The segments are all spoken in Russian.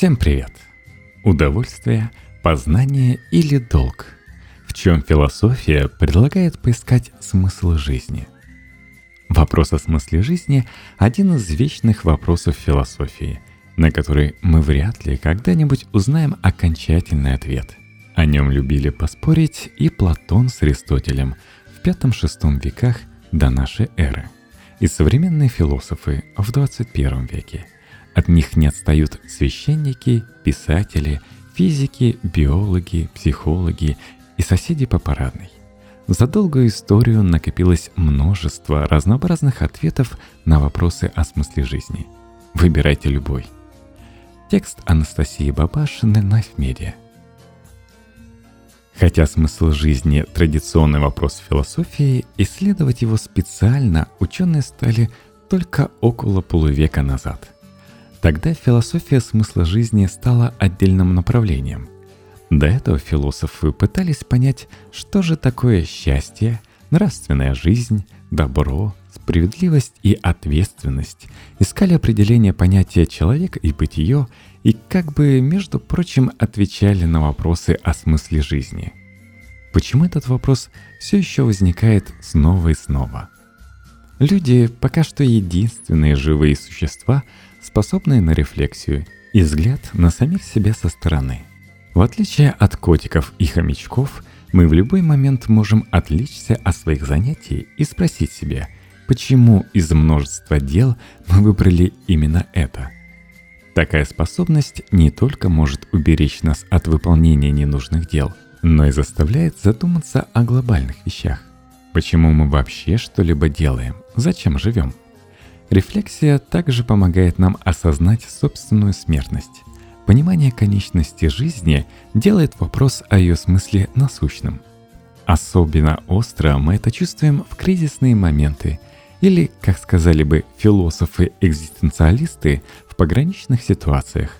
Всем привет! Удовольствие, познание или долг? В чем философия предлагает поискать смысл жизни? Вопрос о смысле жизни – один из вечных вопросов философии, на который мы вряд ли когда-нибудь узнаем окончательный ответ. О нем любили поспорить и Платон с Аристотелем в V-VI веках до нашей эры, и современные философы в 21 веке – от них не отстают священники, писатели, физики, биологи, психологи и соседи по парадной. За долгую историю накопилось множество разнообразных ответов на вопросы о смысле жизни. Выбирайте любой. Текст Анастасии Бабашиной Life Media. Хотя смысл жизни – традиционный вопрос философии, исследовать его специально ученые стали только около полувека назад – Тогда философия смысла жизни стала отдельным направлением. До этого философы пытались понять, что же такое счастье, нравственная жизнь, добро, справедливость и ответственность, искали определение понятия человек и бытие и как бы, между прочим, отвечали на вопросы о смысле жизни. Почему этот вопрос все еще возникает снова и снова? Люди пока что единственные живые существа – способные на рефлексию и взгляд на самих себя со стороны. В отличие от котиков и хомячков, мы в любой момент можем отвлечься от своих занятий и спросить себя, почему из множества дел мы выбрали именно это. Такая способность не только может уберечь нас от выполнения ненужных дел, но и заставляет задуматься о глобальных вещах. Почему мы вообще что-либо делаем? Зачем живем? Рефлексия также помогает нам осознать собственную смертность. Понимание конечности жизни делает вопрос о ее смысле насущным. Особенно остро мы это чувствуем в кризисные моменты или, как сказали бы философы-экзистенциалисты, в пограничных ситуациях.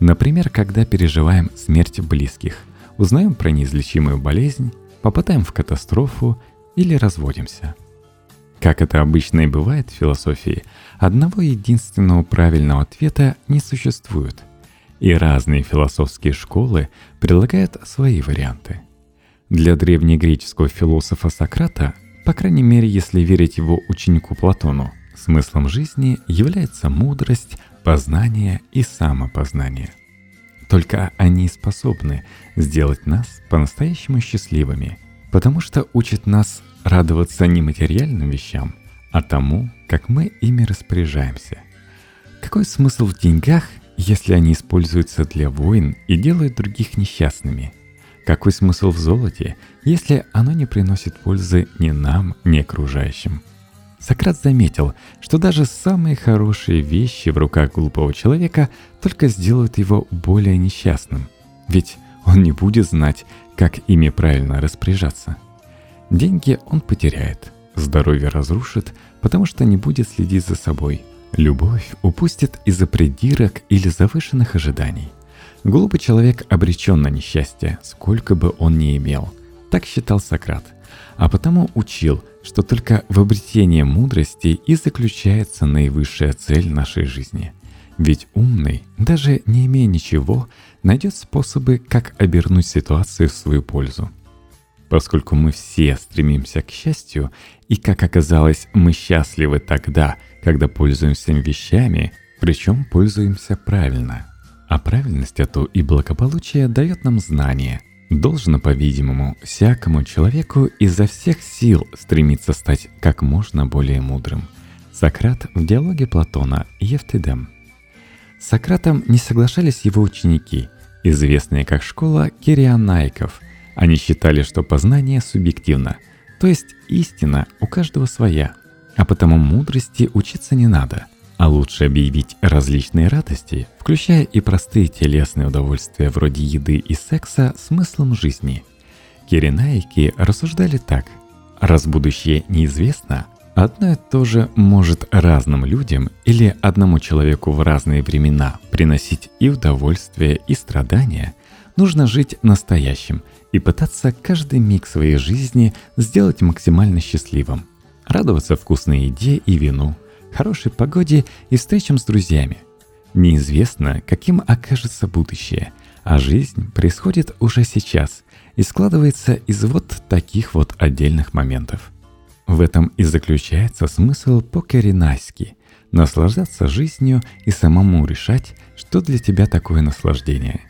Например, когда переживаем смерть близких, узнаем про неизлечимую болезнь, попадаем в катастрофу или разводимся – как это обычно и бывает в философии, одного единственного правильного ответа не существует. И разные философские школы предлагают свои варианты. Для древнегреческого философа Сократа, по крайней мере, если верить его ученику Платону, смыслом жизни является мудрость, познание и самопознание. Только они способны сделать нас по-настоящему счастливыми, потому что учат нас радоваться не материальным вещам, а тому, как мы ими распоряжаемся. Какой смысл в деньгах, если они используются для войн и делают других несчастными? Какой смысл в золоте, если оно не приносит пользы ни нам, ни окружающим? Сократ заметил, что даже самые хорошие вещи в руках глупого человека только сделают его более несчастным, ведь он не будет знать, как ими правильно распоряжаться – Деньги он потеряет, здоровье разрушит, потому что не будет следить за собой. Любовь упустит из-за придирок или завышенных ожиданий. Глупый человек обречен на несчастье, сколько бы он ни имел. Так считал Сократ. А потому учил, что только в обретении мудрости и заключается наивысшая цель нашей жизни. Ведь умный, даже не имея ничего, найдет способы, как обернуть ситуацию в свою пользу поскольку мы все стремимся к счастью, и, как оказалось, мы счастливы тогда, когда пользуемся вещами, причем пользуемся правильно. А правильность эту и благополучие дает нам знание. Должно, по-видимому, всякому человеку изо всех сил стремиться стать как можно более мудрым. Сократ в диалоге Платона Евтидем. С Сократом не соглашались его ученики, известные как школа Кирианаиков – они считали, что познание субъективно, то есть истина у каждого своя, а потому мудрости учиться не надо, а лучше объявить различные радости, включая и простые телесные удовольствия вроде еды и секса, смыслом жизни. Киренаики рассуждали так. Раз будущее неизвестно, одно и то же может разным людям или одному человеку в разные времена приносить и удовольствие, и страдания, нужно жить настоящим – и пытаться каждый миг своей жизни сделать максимально счастливым. Радоваться вкусной еде и вину, хорошей погоде и встречам с друзьями. Неизвестно, каким окажется будущее, а жизнь происходит уже сейчас и складывается из вот таких вот отдельных моментов. В этом и заключается смысл покеринайски – наслаждаться жизнью и самому решать, что для тебя такое наслаждение.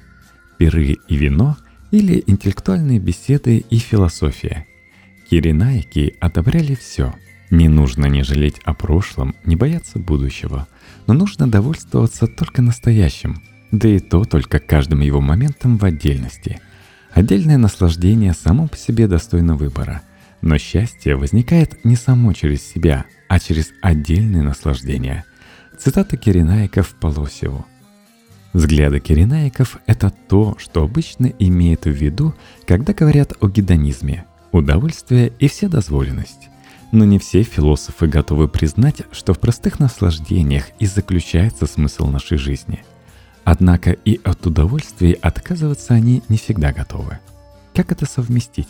Пиры и вино или интеллектуальные беседы и философия. Киринайки одобряли все. Не нужно не жалеть о прошлом, не бояться будущего, но нужно довольствоваться только настоящим, да и то только каждым его моментом в отдельности. Отдельное наслаждение само по себе достойно выбора, но счастье возникает не само через себя, а через отдельные наслаждения. Цитата Киренаиков Полосеву – Взгляды киренаиков – это то, что обычно имеют в виду, когда говорят о гедонизме, удовольствие и вседозволенность. Но не все философы готовы признать, что в простых наслаждениях и заключается смысл нашей жизни. Однако и от удовольствия отказываться они не всегда готовы. Как это совместить?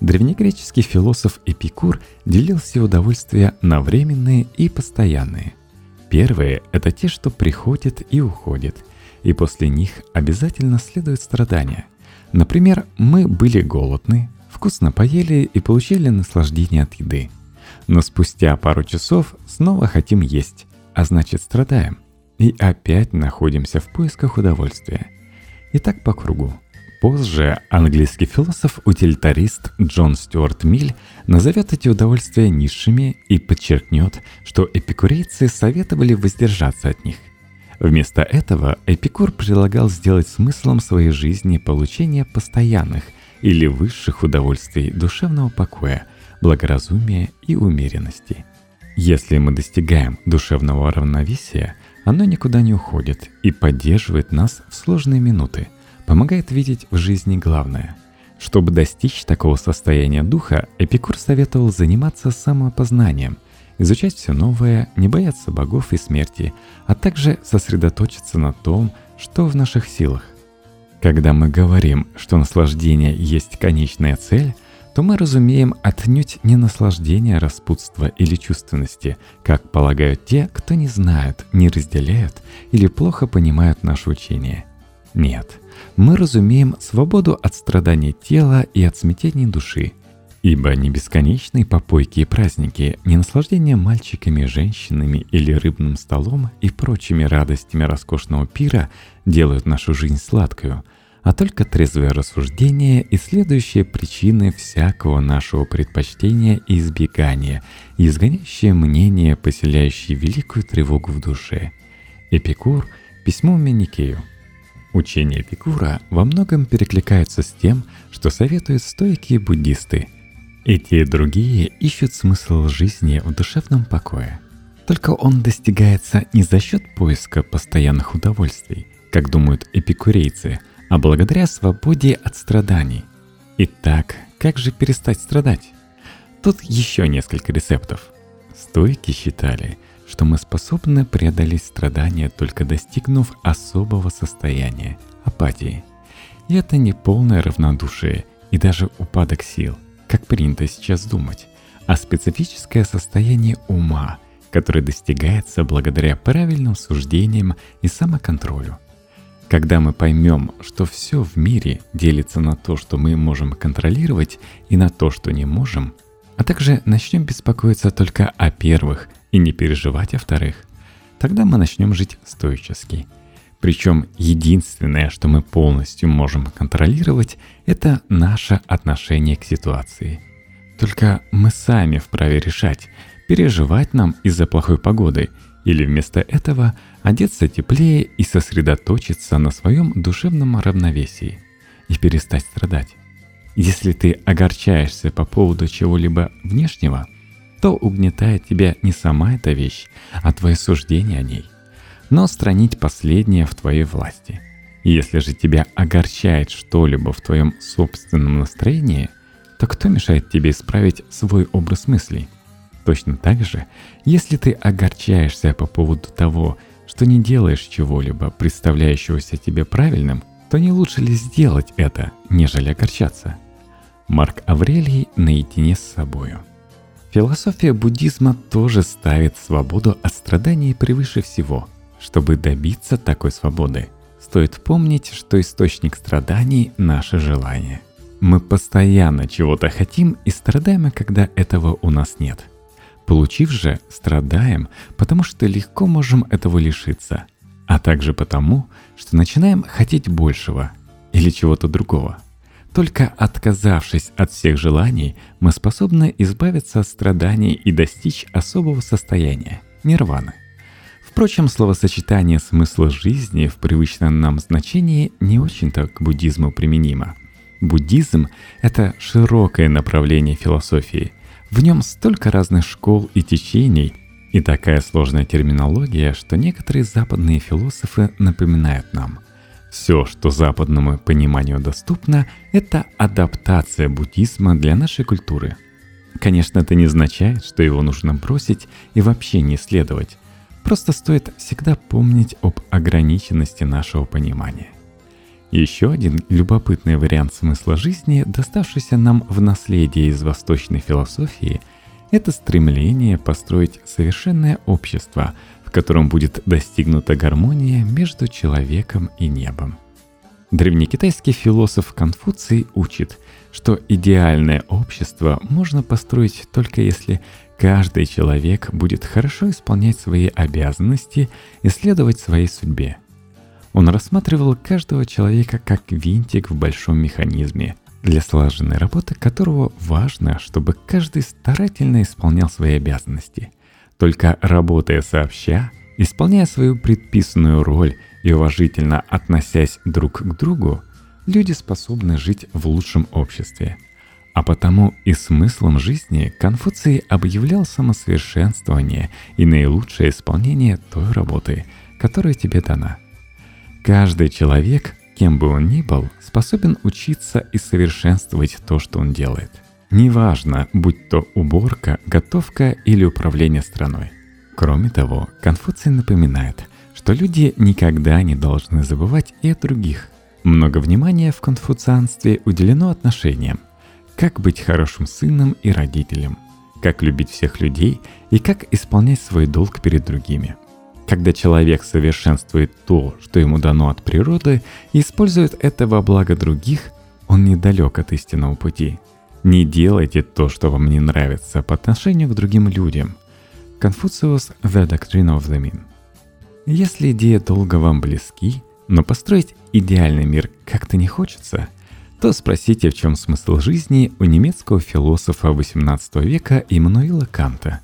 Древнегреческий философ Эпикур делил все удовольствия на временные и постоянные. Первые – это те, что приходят и уходят – и после них обязательно следует страдания. Например, мы были голодны, вкусно поели и получили наслаждение от еды. Но спустя пару часов снова хотим есть, а значит страдаем. И опять находимся в поисках удовольствия. И так по кругу. Позже английский философ-утилитарист Джон Стюарт Миль назовет эти удовольствия низшими и подчеркнет, что эпикурейцы советовали воздержаться от них. Вместо этого Эпикур предлагал сделать смыслом своей жизни получение постоянных или высших удовольствий душевного покоя, благоразумия и умеренности. Если мы достигаем душевного равновесия, оно никуда не уходит и поддерживает нас в сложные минуты, помогает видеть в жизни главное. Чтобы достичь такого состояния духа, Эпикур советовал заниматься самоопознанием – изучать все новое, не бояться богов и смерти, а также сосредоточиться на том, что в наших силах. Когда мы говорим, что наслаждение есть конечная цель, то мы разумеем отнюдь не наслаждение распутства или чувственности, как полагают те, кто не знают, не разделяют или плохо понимают наше учение. Нет, мы разумеем свободу от страдания тела и от смятений души – Ибо не бесконечные попойки и праздники, не наслаждение мальчиками, женщинами или рыбным столом и прочими радостями роскошного пира делают нашу жизнь сладкою, а только трезвое рассуждение и следующие причины всякого нашего предпочтения и избегания, изгоняющее мнение, поселяющее великую тревогу в душе. Эпикур – письмо Меникею. Учение Эпикура во многом перекликается с тем, что советуют стойкие буддисты – и те, и другие ищут смысл жизни в душевном покое. Только он достигается не за счет поиска постоянных удовольствий, как думают эпикурейцы, а благодаря свободе от страданий. Итак, как же перестать страдать? Тут еще несколько рецептов. Стойки считали, что мы способны преодолеть страдания, только достигнув особого состояния – апатии. И это не полное равнодушие и даже упадок сил – как принято сейчас думать, а специфическое состояние ума, которое достигается благодаря правильным суждениям и самоконтролю. Когда мы поймем, что все в мире делится на то, что мы можем контролировать, и на то, что не можем, а также начнем беспокоиться только о первых и не переживать о вторых, тогда мы начнем жить стоически – причем единственное, что мы полностью можем контролировать, это наше отношение к ситуации. Только мы сами вправе решать, переживать нам из-за плохой погоды или вместо этого одеться теплее и сосредоточиться на своем душевном равновесии и перестать страдать. Если ты огорчаешься по поводу чего-либо внешнего, то угнетает тебя не сама эта вещь, а твое суждение о ней – но устранить последнее в твоей власти. Если же тебя огорчает что-либо в твоем собственном настроении, то кто мешает тебе исправить свой образ мыслей? Точно так же, если ты огорчаешься по поводу того, что не делаешь чего-либо, представляющегося тебе правильным, то не лучше ли сделать это, нежели огорчаться? Марк Аврелий наедине с собою. Философия буддизма тоже ставит свободу от страданий превыше всего – чтобы добиться такой свободы, стоит помнить, что источник страданий – наше желание. Мы постоянно чего-то хотим и страдаем, когда этого у нас нет. Получив же, страдаем, потому что легко можем этого лишиться, а также потому, что начинаем хотеть большего или чего-то другого. Только отказавшись от всех желаний, мы способны избавиться от страданий и достичь особого состояния – нирваны. Впрочем, словосочетание «смысл жизни» в привычном нам значении не очень-то к буддизму применимо. Буддизм — это широкое направление философии. В нем столько разных школ и течений, и такая сложная терминология, что некоторые западные философы напоминают нам. Все, что западному пониманию доступно, это адаптация буддизма для нашей культуры. Конечно, это не означает, что его нужно бросить и вообще не исследовать. Просто стоит всегда помнить об ограниченности нашего понимания. Еще один любопытный вариант смысла жизни, доставшийся нам в наследие из восточной философии, это стремление построить совершенное общество, в котором будет достигнута гармония между человеком и небом. Древнекитайский философ Конфуций учит, что идеальное общество можно построить только если каждый человек будет хорошо исполнять свои обязанности и следовать своей судьбе. Он рассматривал каждого человека как винтик в большом механизме, для слаженной работы которого важно, чтобы каждый старательно исполнял свои обязанности. Только работая сообща, исполняя свою предписанную роль и уважительно относясь друг к другу, люди способны жить в лучшем обществе. А потому и смыслом жизни Конфуций объявлял самосовершенствование и наилучшее исполнение той работы, которая тебе дана. Каждый человек, кем бы он ни был, способен учиться и совершенствовать то, что он делает. Неважно, будь то уборка, готовка или управление страной. Кроме того, Конфуций напоминает, что люди никогда не должны забывать и о других – много внимания в конфуцианстве уделено отношениям. Как быть хорошим сыном и родителем, как любить всех людей и как исполнять свой долг перед другими. Когда человек совершенствует то, что ему дано от природы, и использует это во благо других, он недалек от истинного пути. Не делайте то, что вам не нравится по отношению к другим людям. Конфуциус The Doctrine of the Mean. Если идея долга вам близки, но построить идеальный мир как-то не хочется, то спросите, в чем смысл жизни у немецкого философа XVIII века Иммануила Канта.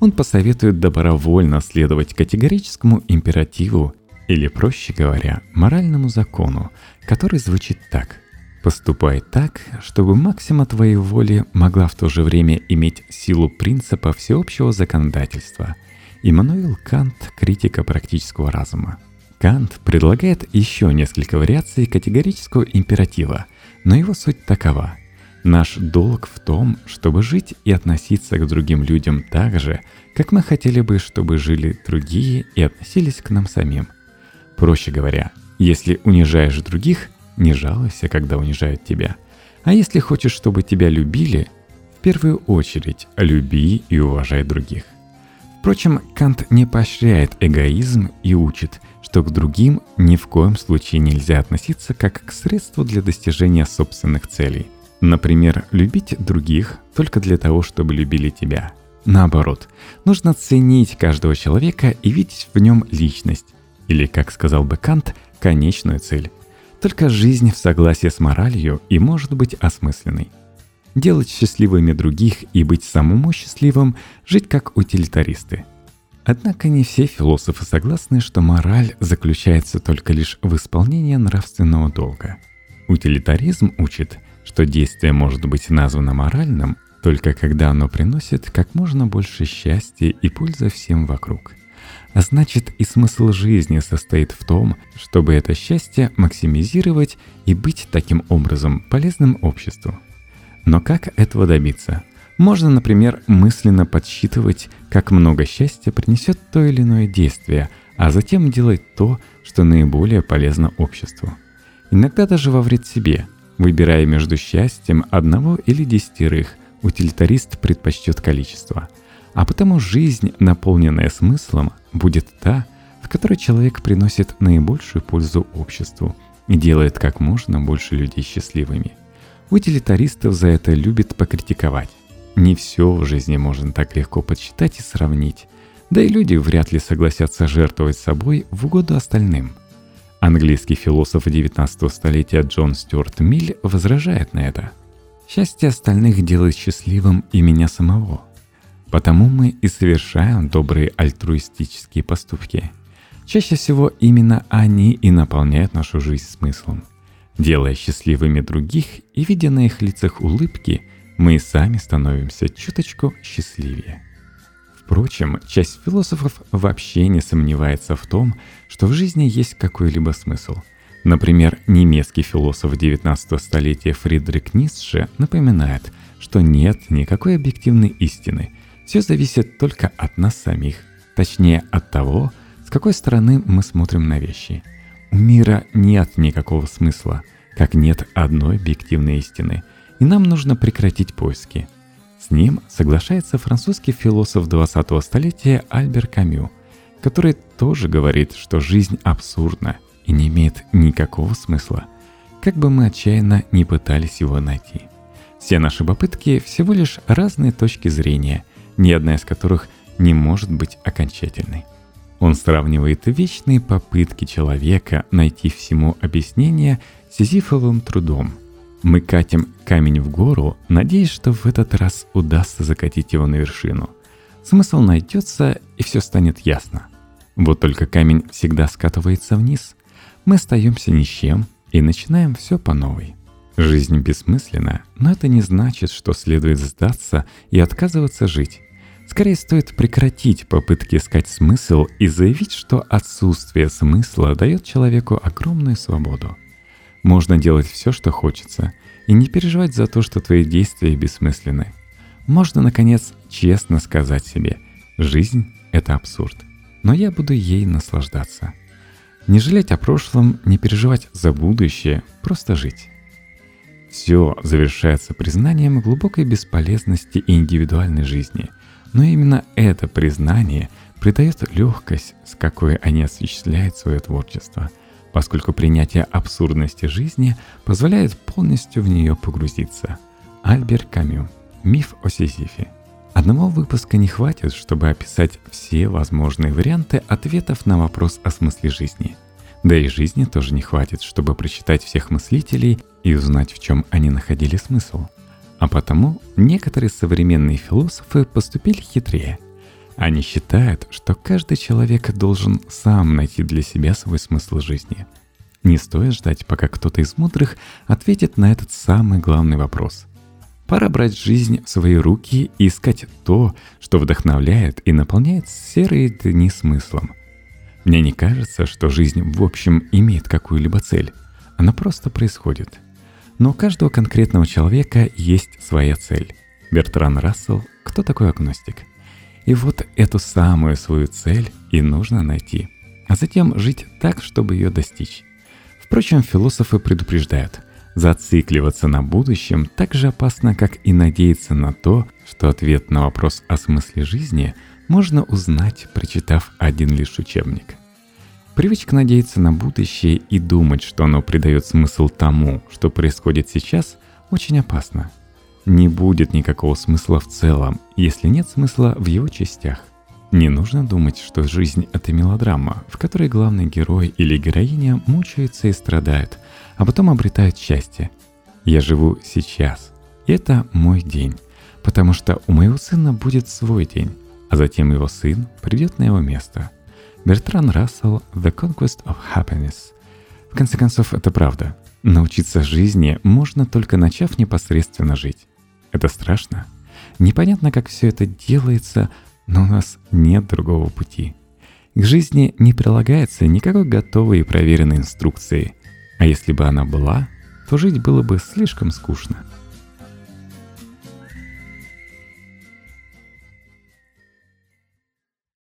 Он посоветует добровольно следовать категорическому императиву, или, проще говоря, моральному закону, который звучит так. Поступай так, чтобы максима твоей воли могла в то же время иметь силу принципа всеобщего законодательства. Иммануил Кант – критика практического разума. Кант предлагает еще несколько вариаций категорического императива, но его суть такова. Наш долг в том, чтобы жить и относиться к другим людям так же, как мы хотели бы, чтобы жили другие и относились к нам самим. Проще говоря, если унижаешь других, не жалуйся, когда унижают тебя. А если хочешь, чтобы тебя любили, в первую очередь люби и уважай других. Впрочем, Кант не поощряет эгоизм и учит – что к другим ни в коем случае нельзя относиться как к средству для достижения собственных целей. Например, любить других только для того, чтобы любили тебя. Наоборот, нужно ценить каждого человека и видеть в нем личность, или, как сказал бы Кант, конечную цель. Только жизнь в согласии с моралью и может быть осмысленной. Делать счастливыми других и быть самому счастливым, жить как утилитаристы – Однако не все философы согласны, что мораль заключается только лишь в исполнении нравственного долга. Утилитаризм учит, что действие может быть названо моральным только когда оно приносит как можно больше счастья и пользы всем вокруг. Значит и смысл жизни состоит в том, чтобы это счастье максимизировать и быть таким образом полезным обществу. Но как этого добиться? Можно, например, мысленно подсчитывать, как много счастья принесет то или иное действие, а затем делать то, что наиболее полезно обществу. Иногда даже во вред себе, выбирая между счастьем одного или десятерых, утилитарист предпочтет количество. А потому жизнь, наполненная смыслом, будет та, в которой человек приносит наибольшую пользу обществу и делает как можно больше людей счастливыми. Утилитаристов за это любят покритиковать. Не все в жизни можно так легко подсчитать и сравнить, да и люди вряд ли согласятся жертвовать собой в угоду остальным. Английский философ 19 столетия Джон Стюарт Миль возражает на это. Счастье остальных делает счастливым и меня самого. Потому мы и совершаем добрые альтруистические поступки. Чаще всего именно они и наполняют нашу жизнь смыслом. Делая счастливыми других и видя на их лицах улыбки, мы сами становимся чуточку счастливее. Впрочем, часть философов вообще не сомневается в том, что в жизни есть какой-либо смысл. Например, немецкий философ 19 столетия Фридрих Ницше напоминает, что нет никакой объективной истины. Все зависит только от нас самих, точнее от того, с какой стороны мы смотрим на вещи. У мира нет никакого смысла, как нет одной объективной истины, и нам нужно прекратить поиски – с ним соглашается французский философ 20-го столетия Альбер Камю, который тоже говорит, что жизнь абсурдна и не имеет никакого смысла, как бы мы отчаянно не пытались его найти. Все наши попытки всего лишь разные точки зрения, ни одна из которых не может быть окончательной. Он сравнивает вечные попытки человека найти всему объяснение сизифовым трудом – мы катим камень в гору, надеясь, что в этот раз удастся закатить его на вершину. Смысл найдется, и все станет ясно. Вот только камень всегда скатывается вниз. Мы остаемся ни с чем и начинаем все по новой. Жизнь бессмысленна, но это не значит, что следует сдаться и отказываться жить. Скорее стоит прекратить попытки искать смысл и заявить, что отсутствие смысла дает человеку огромную свободу. Можно делать все, что хочется, и не переживать за то, что твои действия бессмысленны. Можно, наконец, честно сказать себе, жизнь — это абсурд, но я буду ей наслаждаться. Не жалеть о прошлом, не переживать за будущее, просто жить. Все завершается признанием глубокой бесполезности индивидуальной жизни, но именно это признание придает легкость, с какой они осуществляют свое творчество — поскольку принятие абсурдности жизни позволяет полностью в нее погрузиться. Альбер Камю. Миф о Сизифе. Одного выпуска не хватит, чтобы описать все возможные варианты ответов на вопрос о смысле жизни. Да и жизни тоже не хватит, чтобы прочитать всех мыслителей и узнать, в чем они находили смысл. А потому некоторые современные философы поступили хитрее – они считают, что каждый человек должен сам найти для себя свой смысл жизни. Не стоит ждать, пока кто-то из мудрых ответит на этот самый главный вопрос. Пора брать жизнь в свои руки и искать то, что вдохновляет и наполняет серые дни смыслом. Мне не кажется, что жизнь в общем имеет какую-либо цель. Она просто происходит. Но у каждого конкретного человека есть своя цель. Бертран Рассел «Кто такой агностик?» И вот эту самую свою цель и нужно найти, а затем жить так, чтобы ее достичь. Впрочем, философы предупреждают, зацикливаться на будущем так же опасно, как и надеяться на то, что ответ на вопрос о смысле жизни можно узнать, прочитав один лишь учебник. Привычка надеяться на будущее и думать, что оно придает смысл тому, что происходит сейчас, очень опасно – не будет никакого смысла в целом, если нет смысла в его частях. Не нужно думать, что жизнь — это мелодрама, в которой главный герой или героиня мучаются и страдают, а потом обретают счастье. Я живу сейчас. И это мой день, потому что у моего сына будет свой день, а затем его сын придет на его место. Бертран Рассел «The Conquest of Happiness». В конце концов, это правда. Научиться жизни можно только начав непосредственно жить. Это страшно. Непонятно, как все это делается, но у нас нет другого пути. К жизни не прилагается никакой готовой и проверенной инструкции. А если бы она была, то жить было бы слишком скучно.